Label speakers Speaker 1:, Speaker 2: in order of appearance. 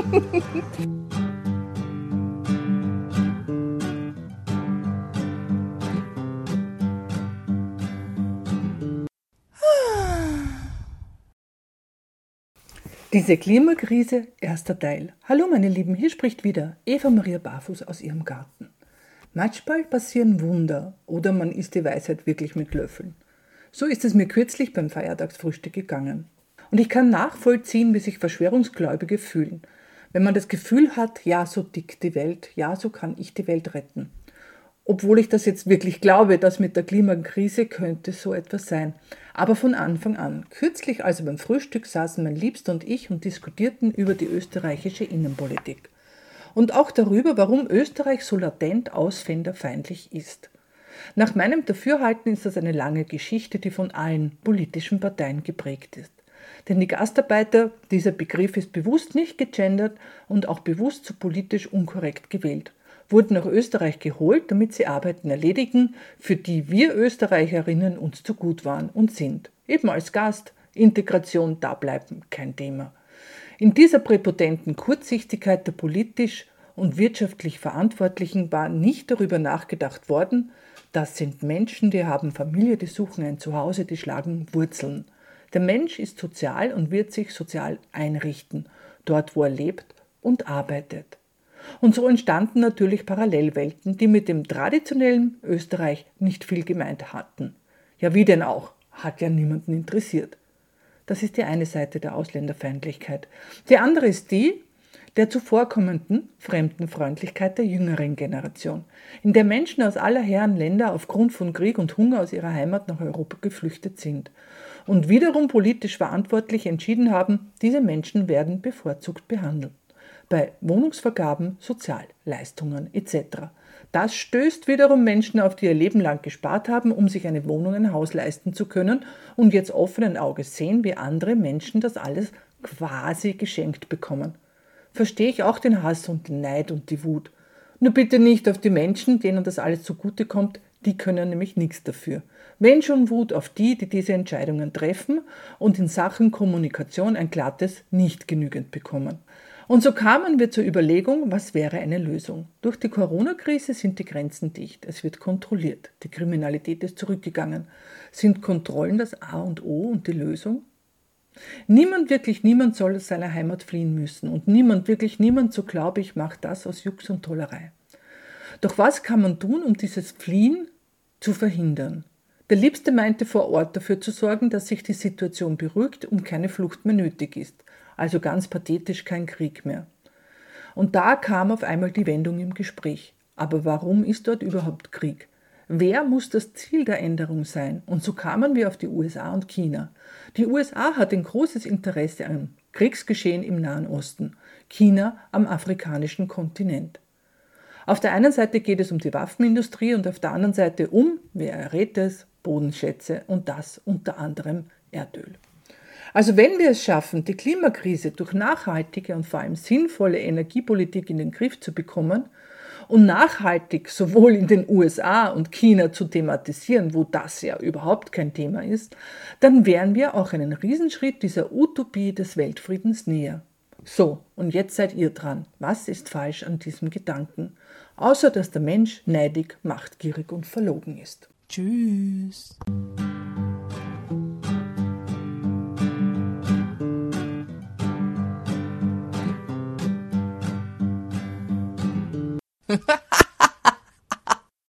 Speaker 1: Diese Klimakrise, erster Teil. Hallo meine Lieben, hier spricht wieder Eva Maria Barfuß aus ihrem Garten. Manchmal passieren Wunder oder man isst die Weisheit wirklich mit Löffeln. So ist es mir kürzlich beim Feiertagsfrühstück gegangen. Und ich kann nachvollziehen, wie sich Verschwörungsgläubige fühlen, wenn man das Gefühl hat, ja, so dick die Welt, ja, so kann ich die Welt retten. Obwohl ich das jetzt wirklich glaube, dass mit der Klimakrise könnte so etwas sein. Aber von Anfang an. Kürzlich also beim Frühstück saßen mein Liebster und ich und diskutierten über die österreichische Innenpolitik. Und auch darüber, warum Österreich so latent ausländerfeindlich ist. Nach meinem Dafürhalten ist das eine lange Geschichte, die von allen politischen Parteien geprägt ist. Denn die Gastarbeiter, dieser Begriff ist bewusst nicht gegendert und auch bewusst zu politisch unkorrekt gewählt wurden nach Österreich geholt, damit sie Arbeiten erledigen, für die wir Österreicherinnen uns zu gut waren und sind. Eben als Gast. Integration da bleiben, kein Thema. In dieser präpotenten Kurzsichtigkeit der politisch und wirtschaftlich Verantwortlichen war nicht darüber nachgedacht worden, das sind Menschen, die haben Familie, die suchen ein Zuhause, die schlagen Wurzeln. Der Mensch ist sozial und wird sich sozial einrichten, dort wo er lebt und arbeitet. Und so entstanden natürlich Parallelwelten, die mit dem traditionellen Österreich nicht viel gemeint hatten. Ja, wie denn auch? Hat ja niemanden interessiert. Das ist die eine Seite der Ausländerfeindlichkeit. Die andere ist die der zuvorkommenden Fremdenfreundlichkeit der jüngeren Generation, in der Menschen aus aller Herren Länder aufgrund von Krieg und Hunger aus ihrer Heimat nach Europa geflüchtet sind und wiederum politisch verantwortlich entschieden haben, diese Menschen werden bevorzugt behandelt bei Wohnungsvergaben, Sozialleistungen etc. Das stößt wiederum Menschen auf, die ihr Leben lang gespart haben, um sich eine Wohnung, ein Haus leisten zu können und jetzt offenen Auges sehen, wie andere Menschen das alles quasi geschenkt bekommen. Verstehe ich auch den Hass und den Neid und die Wut. Nur bitte nicht auf die Menschen, denen das alles zugutekommt, die können nämlich nichts dafür. Wenn schon Wut auf die, die diese Entscheidungen treffen und in Sachen Kommunikation ein glattes Nicht genügend bekommen. Und so kamen wir zur Überlegung, was wäre eine Lösung. Durch die Corona-Krise sind die Grenzen dicht. Es wird kontrolliert. Die Kriminalität ist zurückgegangen. Sind Kontrollen das A und O und die Lösung? Niemand, wirklich niemand soll aus seiner Heimat fliehen müssen. Und niemand, wirklich niemand, so glaube ich, macht das aus Jux und Tollerei. Doch was kann man tun, um dieses Fliehen zu verhindern? Der Liebste meinte vor Ort dafür zu sorgen, dass sich die Situation beruhigt und keine Flucht mehr nötig ist also ganz pathetisch kein Krieg mehr. Und da kam auf einmal die Wendung im Gespräch. Aber warum ist dort überhaupt Krieg? Wer muss das Ziel der Änderung sein? Und so kamen wir auf die USA und China. Die USA hat ein großes Interesse am Kriegsgeschehen im Nahen Osten, China am afrikanischen Kontinent. Auf der einen Seite geht es um die Waffenindustrie und auf der anderen Seite um, wer errät es, Bodenschätze und das unter anderem Erdöl. Also wenn wir es schaffen, die Klimakrise durch nachhaltige und vor allem sinnvolle Energiepolitik in den Griff zu bekommen und nachhaltig sowohl in den USA und China zu thematisieren, wo das ja überhaupt kein Thema ist, dann wären wir auch einen Riesenschritt dieser Utopie des Weltfriedens näher. So, und jetzt seid ihr dran. Was ist falsch an diesem Gedanken? Außer dass der Mensch neidig, machtgierig und verlogen ist. Tschüss.